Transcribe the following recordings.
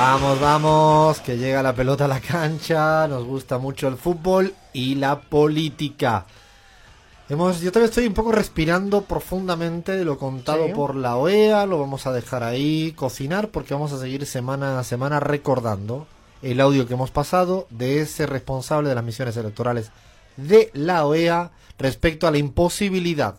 Vamos, vamos, que llega la pelota a la cancha, nos gusta mucho el fútbol y la política. Hemos, yo todavía estoy un poco respirando profundamente de lo contado Sí. por la OEA, lo vamos a dejar ahí cocinar porque vamos a seguir semana a semana recordando el audio que hemos pasado de ese responsable de las misiones electorales de la OEA respecto a la imposibilidad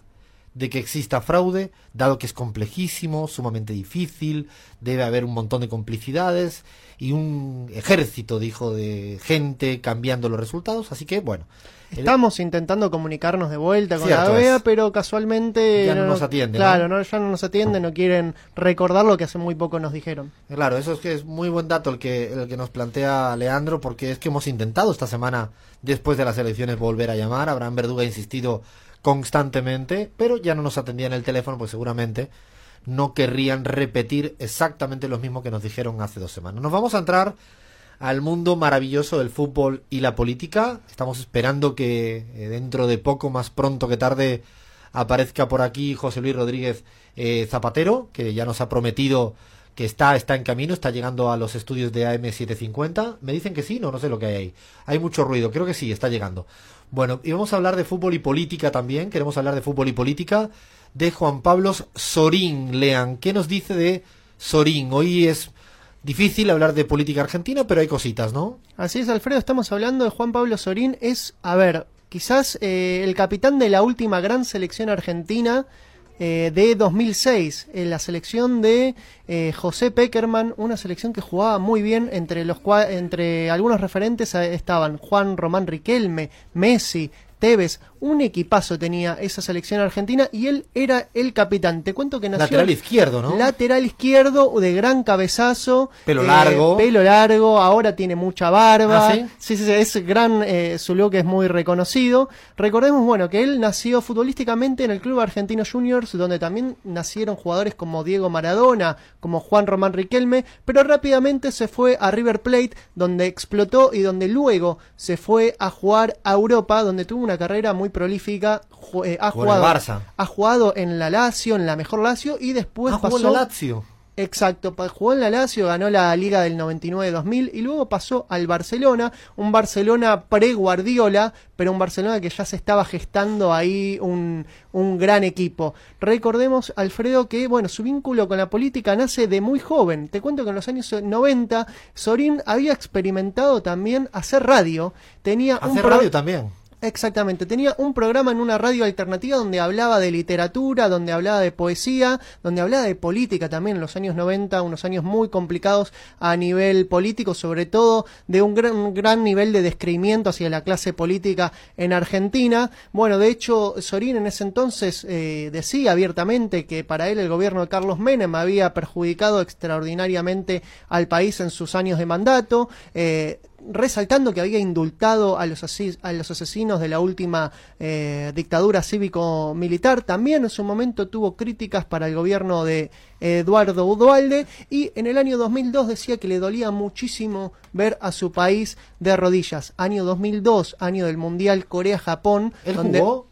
de que exista fraude, dado que es complejísimo, sumamente difícil, debe haber un montón de complicidades y un ejército, dijo, de gente cambiando los resultados, así que bueno. el- Estamos intentando comunicarnos de vuelta con Cierto la OEA, es. pero casualmente Ya no nos atiende, ¿no? Claro, ¿no? ya no nos atienden, no quieren recordar lo que hace muy poco nos dijeron. Claro, eso es que es muy buen dato el que, el que nos plantea Leandro, porque es que hemos intentado esta semana, después de las elecciones, volver a llamar. Abraham Verduga ha insistido constantemente, pero ya no nos atendían el teléfono, pues seguramente no querrían repetir exactamente lo mismo que nos dijeron hace dos semanas. Nos vamos a entrar al mundo maravilloso del fútbol y la política. Estamos esperando que eh, dentro de poco, más pronto que tarde, aparezca por aquí José Luis Rodríguez eh, Zapatero, que ya nos ha prometido que está, está en camino, está llegando a los estudios de AM750. Me dicen que sí, no, no sé lo que hay ahí. Hay mucho ruido, creo que sí, está llegando. Bueno, y vamos a hablar de fútbol y política también. Queremos hablar de fútbol y política de Juan Pablo Sorín. Lean, ¿qué nos dice de Sorín? Hoy es difícil hablar de política argentina, pero hay cositas, ¿no? Así es, Alfredo, estamos hablando de Juan Pablo Sorín. Es, a ver, quizás eh, el capitán de la última gran selección argentina eh, de 2006, en la selección de eh, José Peckerman, una selección que jugaba muy bien, entre, los entre algunos referentes eh, estaban Juan Román Riquelme, Messi, Tevez, un equipazo tenía esa selección argentina y él era el capitán. Te cuento que nació Lateral izquierdo, ¿no? lateral izquierdo de gran cabezazo, Pelo eh, largo. pelo largo, ahora tiene mucha barba. ¿Ah, sí? sí, sí, sí, es gran, eh, su look es muy reconocido. Recordemos, bueno, que él nació futbolísticamente en el Club Argentino Juniors, donde también nacieron jugadores como Diego Maradona, como Juan Román Riquelme, pero rápidamente se fue a River Plate, donde explotó y donde luego se fue a jugar a Europa, donde tuvo una carrera muy prolífica. eh, ha el jugado, Barça. ha jugado en la Lazio, en la mejor Lazio, y después Ah, jugó pasó en la Lazio. Exacto, jugó en la Lazio, ganó la Liga del 99-2000 y luego pasó al Barcelona, un Barcelona pre-Guardiola, pero un Barcelona que ya se estaba gestando ahí un, un gran equipo. Recordemos, Alfredo, que bueno, su vínculo con la política nace de muy joven. Te cuento que en los años 90 Sorín había experimentado también hacer radio. Tenía un Hace pro- radio también. Exactamente, tenía un programa en una radio alternativa donde hablaba de literatura, donde hablaba de poesía, donde hablaba de política también en los años 90, unos años muy complicados a nivel político, sobre todo de un gran, gran nivel de descreimiento hacia la clase política en Argentina. Bueno, de hecho, Sorín en ese entonces eh, decía abiertamente que para él el gobierno de Carlos Menem había perjudicado extraordinariamente al país en sus años de mandato. eh, resaltando que había indultado a los, a los asesinos de la última eh, dictadura cívico-militar. También en su momento tuvo críticas para el gobierno de Eduardo Udualde y en el año 2002 decía que le dolía muchísimo ver a su país de rodillas. Año 2002, año del Mundial Corea-Japón. ¿Él donde- jugó?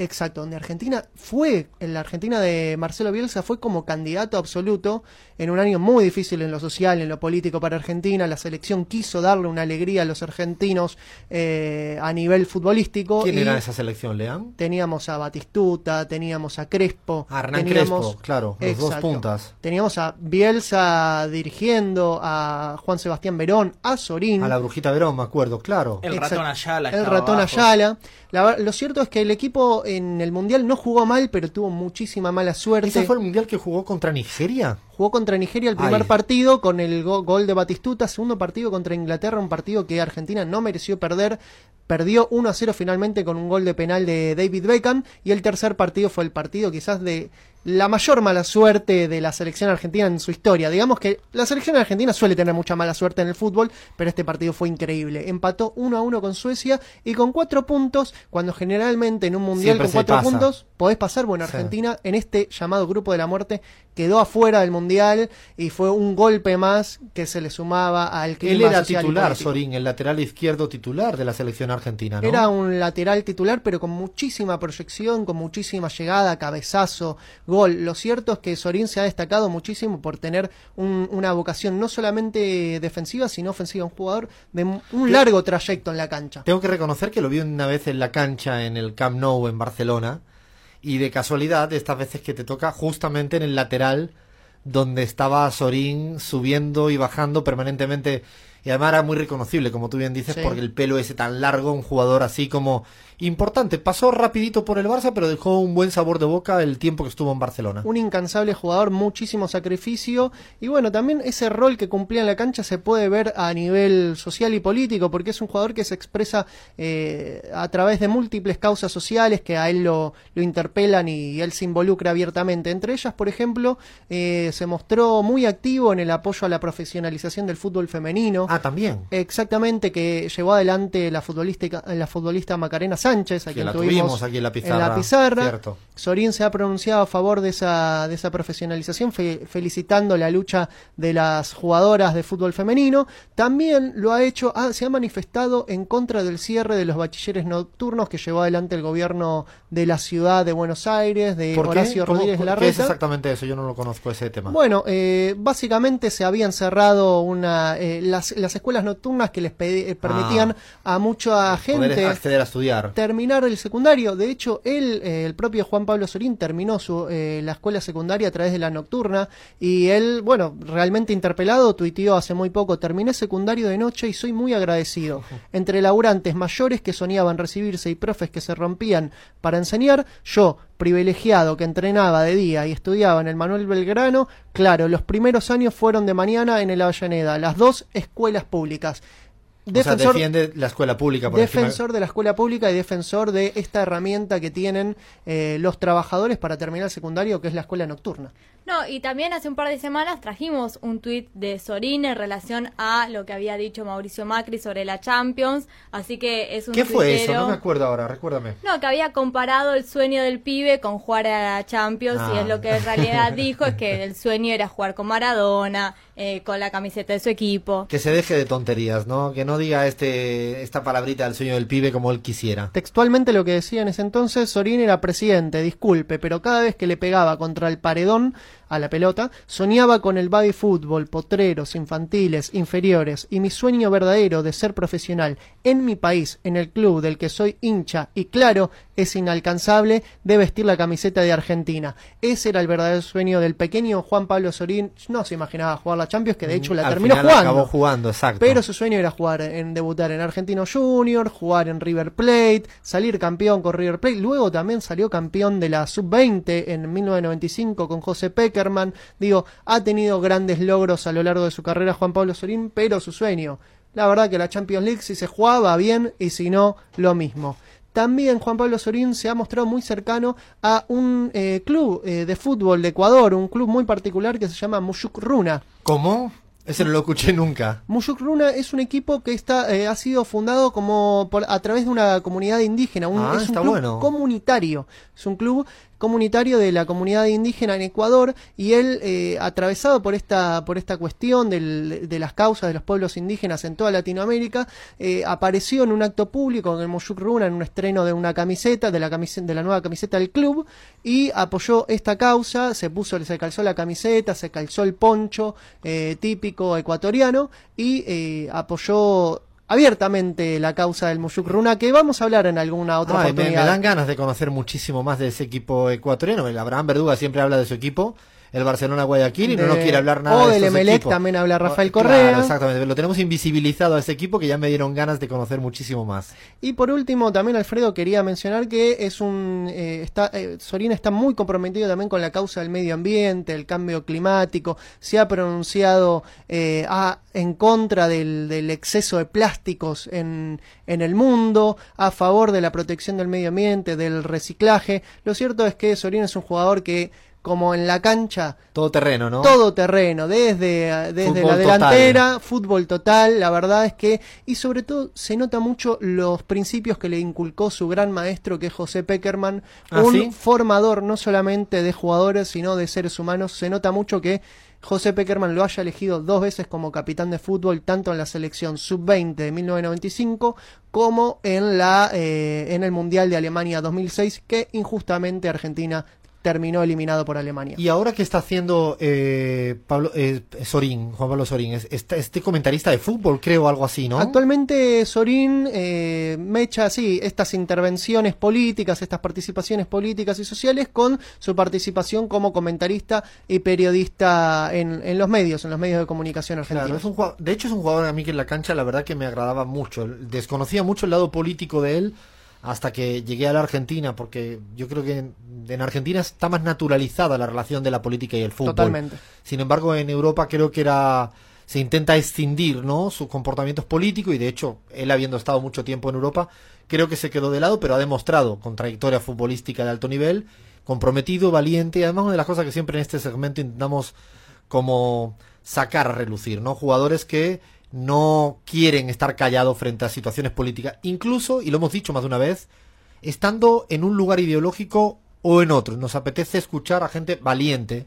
Exacto, donde Argentina fue, en la Argentina de Marcelo Bielsa fue como candidato absoluto en un año muy difícil en lo social, en lo político para Argentina. La selección quiso darle una alegría a los argentinos eh, a nivel futbolístico. ¿Quién y era esa selección, Leán? Teníamos a Batistuta, teníamos a Crespo. Ah, Hernán teníamos- Crespo, claro, los dos puntas. Teníamos a Bielsa dirigiendo, a Juan Sebastián Verón, a Sorín. A la Brujita Verón, me acuerdo, claro. El Exacto. ratón Ayala. El ratón abajo. Ayala. La lo cierto es que el equipo en el Mundial no jugó mal, pero tuvo muchísima mala suerte. ¿Ese fue el mundial que jugó contra Nigeria? Jugó contra Nigeria el primer Ay. partido con el go- gol de Batistuta, segundo partido contra Inglaterra, un partido que Argentina no mereció perder, perdió 1 a 0 finalmente con un gol de penal de David Beckham y el tercer partido fue el partido quizás de la mayor mala suerte de la selección argentina en su historia. Digamos que la selección argentina suele tener mucha mala suerte en el fútbol, pero este partido fue increíble. Empató 1 a 1 con Suecia y con cuatro puntos, cuando generalmente en un mundial Siempre con se cuatro pasa. puntos podés pasar. Bueno, Sí. Argentina en este llamado grupo de la muerte quedó afuera del mundial y fue un golpe más que se le sumaba al clima Él era social titular. Sorín, el lateral izquierdo titular de la selección argentina, ¿no? Era un lateral titular, pero con muchísima proyección, con muchísima llegada, cabezazo, gol. Lo cierto es que Sorín se ha destacado muchísimo por tener un- una vocación no solamente defensiva, sino ofensiva. Un jugador de un largo trayecto en la cancha. Tengo que reconocer que lo vi una vez en la cancha en el Camp Nou en Barcelona y de casualidad estas veces que te toca justamente en el lateral donde estaba Sorín subiendo y bajando permanentemente y además era muy reconocible como tú bien dices Sí. porque el pelo ese tan largo un jugador así como importante pasó rapidito por el Barça pero dejó un buen sabor de boca el tiempo que estuvo en Barcelona un incansable jugador, muchísimo sacrificio y bueno, también ese rol que cumplía en la cancha se puede ver a nivel social y político porque es un jugador que se expresa eh, a través de múltiples causas sociales que a él lo, lo interpelan y él se involucra abiertamente. Entre ellas, por ejemplo, eh, se mostró muy activo en el apoyo a la profesionalización del fútbol femenino. ah también Exactamente, que llevó adelante la futbolista, la futbolista Macarena Sánchez, a que quien la tuvimos tuvimos aquí en la pizarra, pizarra. cierto. Sorín se ha pronunciado a favor de esa, de esa profesionalización, fe- felicitando la lucha de las jugadoras de fútbol femenino. También lo ha hecho, ah, se ha manifestado en contra del cierre de los bachilleres nocturnos que llevó adelante el gobierno de la ciudad de Buenos Aires, de ¿Por qué? Horacio ¿Cómo- Rodríguez ¿Qué es Larreta. exactamente eso? Yo no lo conozco ese tema. Bueno, eh, básicamente se habían cerrado una, eh, las, las escuelas nocturnas que les pedi- eh, permitían a mucha gente acceder a estudiar. Terminar el secundario. De hecho, él, eh, el propio Juan Pablo Sorín, terminó su, eh, la escuela secundaria a través de la nocturna y él, bueno, realmente interpelado, tuiteó hace muy poco, terminé secundario de noche y soy muy agradecido. Entre laburantes mayores que soñaban recibirse y profes que se rompían para enseñar, yo, privilegiado que entrenaba de día y estudiaba en el Manuel Belgrano, claro, los primeros años fueron de mañana en el Avellaneda, las dos escuelas públicas. O sea, defiende la escuela pública por encima- defensor de la escuela pública y defensor de esta herramienta que tienen eh, los trabajadores para terminar el secundario, que es la escuela nocturna. No, y también hace un par de semanas trajimos un tuit de Sorín en relación a lo que había dicho Mauricio Macri sobre la Champions, así que es un ¿Qué fue eso? No me acuerdo ahora, recuérdame. No, que había comparado el sueño del pibe con jugar a la Champions y Ah. es lo que en realidad dijo es que el sueño era jugar con Maradona, eh, con la camiseta de su equipo. Que se deje de tonterías, ¿no? Que no diga este esta palabrita del sueño del pibe como él quisiera. Textualmente lo que decía en ese entonces, Sorín era presidente, disculpe, pero cada vez que le pegaba contra el paredón a la pelota, soñaba con el baby fútbol, potreros, infantiles, inferiores, y mi sueño verdadero de ser profesional en mi país, en el club del que soy hincha, y claro, es inalcanzable, de vestir la camiseta de Argentina. Ese era el verdadero sueño del pequeño Juan Pablo Sorín, no se imaginaba jugar la Champions, que de hecho la Al terminó final jugando. acabó jugando, exacto. Pero su sueño era jugar en debutar en Argentino Junior, jugar en River Plate, salir campeón con River Plate. Luego también salió campeón de la sub-20 en 1995 con José Peckerman. Digo, ha tenido grandes logros a lo largo de su carrera Juan Pablo Sorín, pero su sueño, la verdad que la Champions League si se jugaba bien y si no, lo mismo. También Juan Pablo Sorín se ha mostrado muy cercano a un eh, club eh, de fútbol de Ecuador, un club muy particular que se llama Mushuk Runa. ¿Cómo? Ese no lo escuché nunca. Mushuk Runa es un equipo que está eh, ha sido fundado como por, a través de una comunidad indígena, un, Ah, es un está club bueno. comunitario, es un club comunitario de la comunidad indígena en Ecuador y él eh, atravesado por esta por esta cuestión del- de las causas de los pueblos indígenas en toda Latinoamérica eh, apareció en un acto público en el Mushuk Runa en un estreno de una camiseta de la camiseta de la nueva camiseta del club y apoyó esta causa se puso se calzó la camiseta se calzó el poncho eh, típico ecuatoriano y apoyó abiertamente la causa del Mushuk Runa que vamos a hablar en alguna otra Ay, me, me oportunidad dan ganas de conocer muchísimo más de ese equipo ecuatoriano. El Abraham Verduga siempre habla de su equipo, el Barcelona Guayaquil y no nos quiere hablar nada o de del Emelec también habla Rafael Correa. Claro, exactamente. Lo tenemos invisibilizado a ese equipo que ya me dieron ganas de conocer muchísimo más. Y por último, también Alfredo quería mencionar que es un eh, está eh, Sorín está muy comprometido también con la causa del medio ambiente, el cambio climático. Se ha pronunciado eh, a- en contra del, del exceso de plásticos en, en el mundo, a favor de la protección del medio ambiente, del reciclaje. Lo cierto es que Sorín es un jugador que como en la cancha Todo terreno, ¿no? todo terreno, desde, desde Fútbol la total. delantera, fútbol total, la verdad es que, y sobre todo se nota mucho los principios que le inculcó su gran maestro que es José Peckerman, ¿Ah, un sí? formador no solamente de jugadores, sino de seres humanos, se nota mucho que José Peckerman lo haya elegido dos veces como capitán de fútbol, tanto en la selección sub-20 de 1995 como en, la, eh, en el Mundial de Alemania 2006, que injustamente Argentina terminó eliminado por Alemania. Y ahora que está haciendo eh, Pablo eh, Sorín, Juan Pablo Sorín, es, está- este comentarista de fútbol, creo, algo así, ¿no? Actualmente Sorín eh, mecha sí, estas intervenciones políticas, estas participaciones políticas y sociales con su participación como comentarista y periodista en, en los medios, en los medios de comunicación Claro, argentinos. es un jugador- de hecho es un jugador a mí que en la cancha la verdad que me agradaba mucho. Desconocía mucho el lado político de él hasta que llegué a la Argentina, porque yo creo que en, en Argentina está más naturalizada la relación de la política y el fútbol. Totalmente. Sin embargo, en Europa creo que era se intenta escindir, ¿no? Sus comportamientos políticos y de hecho él habiendo estado mucho tiempo en Europa creo que se quedó de lado, pero ha demostrado con trayectoria futbolística de alto nivel, comprometido, valiente y además una de las cosas que siempre en este segmento intentamos como sacar a relucir, ¿no? Jugadores que no quieren estar callados frente a situaciones políticas, incluso, y lo hemos dicho más de una vez, estando en un lugar ideológico o en otro. Nos apetece escuchar a gente valiente.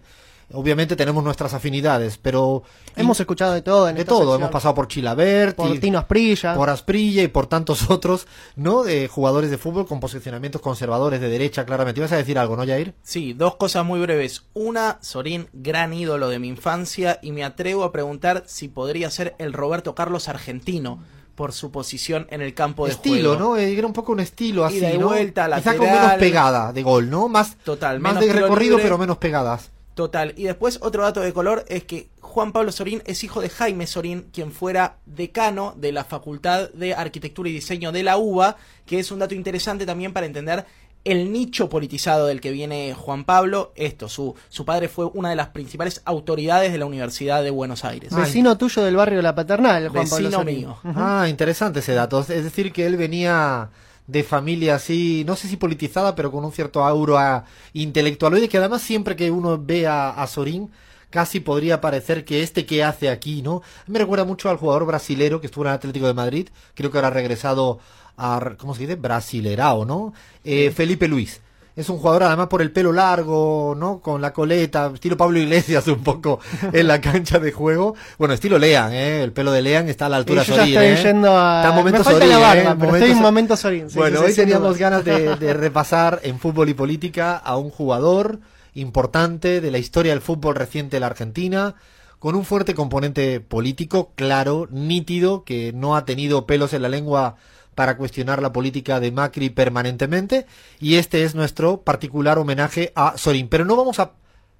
Obviamente tenemos nuestras afinidades, pero Hemos escuchado de todo en de esta todo. sección. Hemos pasado por Chilabert, por y- Tino Asprilla. por Asprilla y por tantos otros, ¿no? De jugadores de fútbol con posicionamientos conservadores de derecha, claramente. Ibas a decir algo, ¿no, Jair? Sí, dos cosas muy breves. Una, Sorín, gran ídolo de mi infancia, y me atrevo a preguntar si podría ser el Roberto Carlos argentino por su posición en el campo de estilo, juego. ¿no? Eh, Era un poco un estilo así, y ¿no? vuelta, Quizá con lateral. menos pegada de gol, ¿no? Más, Total, más menos de recorrido, libre. pero menos pegadas. Total. Y después otro dato de color es que Juan Pablo Sorín es hijo de Jaime Sorín, quien fuera decano de la Facultad de Arquitectura y Diseño de la UBA, que es un dato interesante también para entender el nicho politizado del que viene Juan Pablo. Esto, su, su padre fue una de las principales autoridades de la Universidad de Buenos Aires. Vecino tuyo del barrio La Paternal, Juan Pablo Vecino Sorín. mío. Ah, interesante ese dato. Es decir, que él venía de familia así, no sé si politizada, pero con un cierto aura intelectual. Oye, que además siempre que uno ve a, a Sorín, casi podría parecer que este que hace aquí, ¿no? Me recuerda mucho al jugador brasilero que estuvo en el Atlético de Madrid, creo que ahora ha regresado a, ¿cómo se dice? Brasilerao, ¿no? Eh, Felipe Luis. Es un jugador además por el pelo largo, ¿no? Con la coleta, estilo Pablo Iglesias un poco en la cancha de juego. Bueno, estilo Lean, ¿eh? El pelo de Lean está a la altura Sorín, estoy ¿eh? yendo a... Está en momento Me falta Sorín, la barba, ¿eh? pero Momento estoy en momento Sorín. sí, bueno, sí, hoy teníamos ganas de, de repasar en fútbol y política a un jugador importante de la historia del fútbol reciente de la Argentina, con un fuerte componente político, claro, nítido, que no ha tenido pelos en la lengua para cuestionar la política de Macri permanentemente, y este es nuestro particular homenaje a Sorín. Pero no vamos a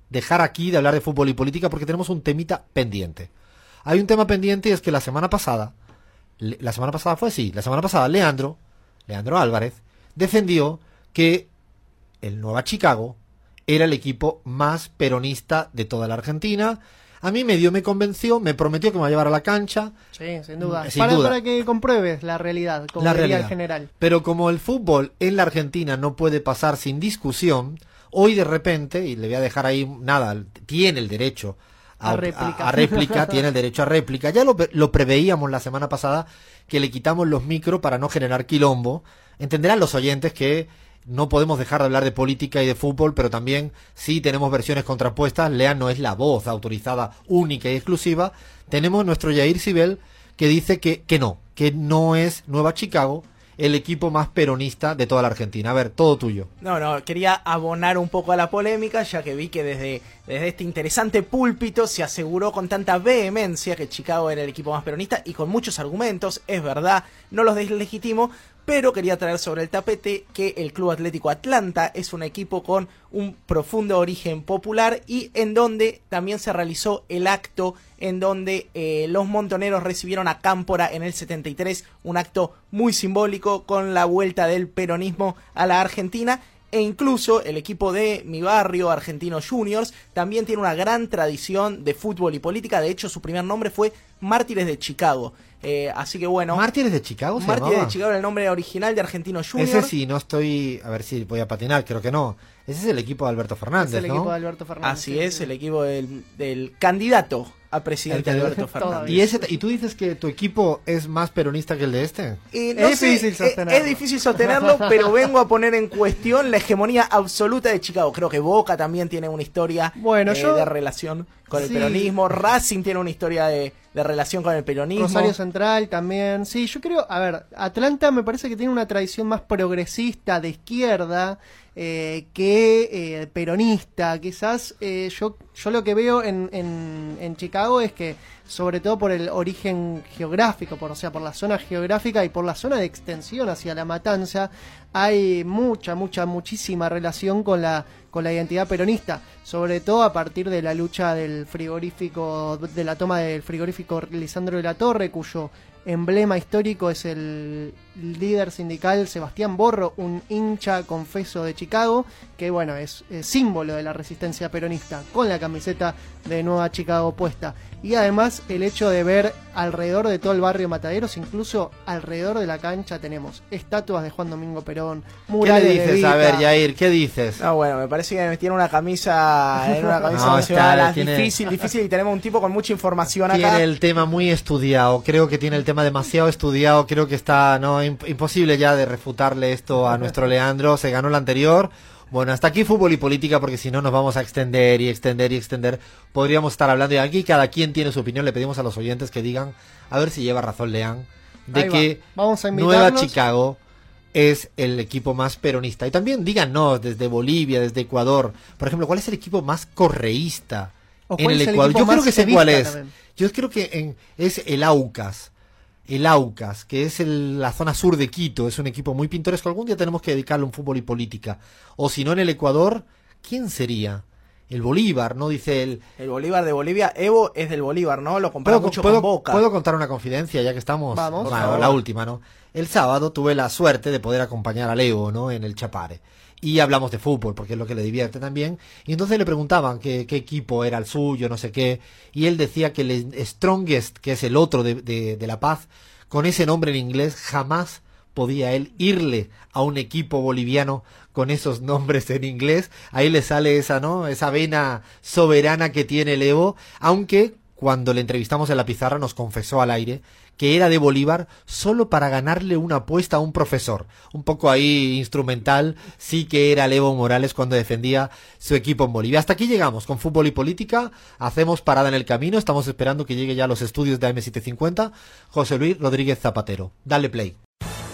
dejar aquí de hablar de fútbol y política porque tenemos un temita pendiente. Hay un tema pendiente y es que la semana pasada, la semana pasada fue así, la semana pasada Leandro, Leandro Álvarez, defendió que el Nueva Chicago era el equipo más peronista de toda la Argentina. A mí medio me convenció, me prometió que me va a llevar a la cancha, Sí, sin duda. Sin para, duda. para que compruebes la realidad, como la realidad. el general. Pero como el fútbol en la Argentina no puede pasar sin discusión, hoy de repente, y le voy a dejar ahí nada, tiene el derecho A réplica. a- a réplica, tiene el derecho a réplica. Ya lo, lo preveíamos la semana pasada que le quitamos los micros para no generar quilombo. Entenderán los oyentes que no podemos dejar de hablar de política y de fútbol, pero también sí tenemos versiones contrapuestas. Lean no es la voz autorizada única y exclusiva. Tenemos nuestro Jair Sibel que dice que, que no, que no es Nueva Chicago el equipo más peronista de toda la Argentina. A ver, todo tuyo. No, no, quería abonar un poco a la polémica, ya que vi que desde, desde este interesante púlpito se aseguró con tanta vehemencia que Chicago era el equipo más peronista y con muchos argumentos, es verdad, no los deslegitimo, pero quería traer sobre el tapete que el Club Atlético Atlanta es un equipo con un profundo origen popular y en donde también se realizó el acto en donde eh, los montoneros recibieron a Cámpora en el 73, un acto muy simbólico con la vuelta del peronismo a la Argentina e incluso el equipo de mi barrio, Argentinos Juniors, también tiene una gran tradición de fútbol y política. De hecho, su primer nombre fue Mártires de Chicago. Eh, así que bueno. ¿Mártires de Chicago? Se Mártires llamaba? de Chicago era el nombre original de Argentinos Juniors. Ese sí, no estoy. A ver si voy a patinar, creo que no. Ese es el equipo de Alberto Fernández, Es el ¿no? equipo de Alberto Fernández. Así sí, es, sí. el equipo del, del candidato a presidente Alberto Fernández. ¿Y, ese, ¿Y tú dices que tu equipo es más peronista que el de este? Y Es sé, difícil eh, sostenerlo. Es, difícil sostenerlo, pero vengo a poner en cuestión la hegemonía absoluta de Chicago. Creo que Boca también tiene una historia Bueno, eh, yo- de relación con el Sí. peronismo. Racing tiene una historia de, de relación con el peronismo. Rosario Central también. Sí, yo creo, a ver, Atlanta me parece que tiene una tradición más progresista, de izquierda, eh, que eh, peronista. Quizás eh, yo, yo lo que veo en, en, en Chicago es que, sobre todo por el origen geográfico, por, o sea, por la zona geográfica y por la zona de extensión hacia la matanza, hay mucha, mucha, muchísima relación con la, con la identidad peronista, sobre todo a partir de la lucha del frigorífico, de la toma del frigorífico Lisandro de la Torre, cuyo emblema histórico es el líder sindical Sebastián Borro, un hincha confeso de Chicago, que bueno, es, es símbolo de la resistencia peronista, con la camiseta de Nueva Chicago puesta. Y además el hecho de ver alrededor de todo el barrio Mataderos, incluso alrededor de la cancha tenemos estatuas de Juan Domingo Perón, ¿Qué murales le de dices? A ver, Jair, ¿qué dices? No, bueno, me parece que tiene una camisa, en una camisa No, nacional, tiene- difícil, difícil y tenemos un tipo con mucha información acá. Tiene el tema muy estudiado, creo que tiene el tema demasiado estudiado, creo que está no imp- imposible ya de refutarle esto a nuestro Leandro, se ganó la anterior. Bueno, hasta aquí fútbol y política porque si no nos vamos a extender y extender y extender. Podríamos estar hablando y aquí cada quien tiene su opinión, le pedimos a los oyentes que digan, a ver si lleva razón Lean, de Ahí va. que Vamos a Nueva. Chicago es el equipo más peronista. Y también díganos desde Bolivia, desde Ecuador, por ejemplo, ¿cuál es el equipo más correísta ¿O en el Ecuador? Yo creo que sé cuál es. también? Yo creo que en- es el Aucas. El Aucas, que es el- la zona sur de Quito, es un equipo muy pintoresco. Algún día tenemos que dedicarle a un fútbol y política. O si no, en el Ecuador, ¿quién sería? El Bolívar, ¿no? Dice el... El Bolívar de Bolivia, Evo es del Bolívar, ¿no? Lo compara ¿Puedo, mucho puedo- con Boca. puedo contar una confidencia ya que estamos? Vamos. Bueno, la última, ¿no? El sábado tuve la suerte de poder acompañar a Leo, ¿no? En el Chapare. Y hablamos de fútbol, porque es lo que le divierte también. Y entonces le preguntaban qué, qué equipo era el suyo, no sé qué. Y él decía que el Strongest, que es el otro de, de- de La Paz, con ese nombre en inglés, jamás podía él irle a un equipo boliviano con esos nombres en inglés. Ahí le sale esa, ¿no? Esa vena soberana que tiene el Evo. Aunque cuando le entrevistamos en la pizarra nos confesó al aire que era de Bolívar solo para ganarle una apuesta a un profesor. Un poco ahí instrumental, sí que era el Evo Morales cuando defendía su equipo en Bolivia. Hasta aquí llegamos con fútbol y política. Hacemos parada en el camino. Estamos esperando que llegue ya a los estudios de AM750. José Luis Rodríguez Zapatero. Dale play.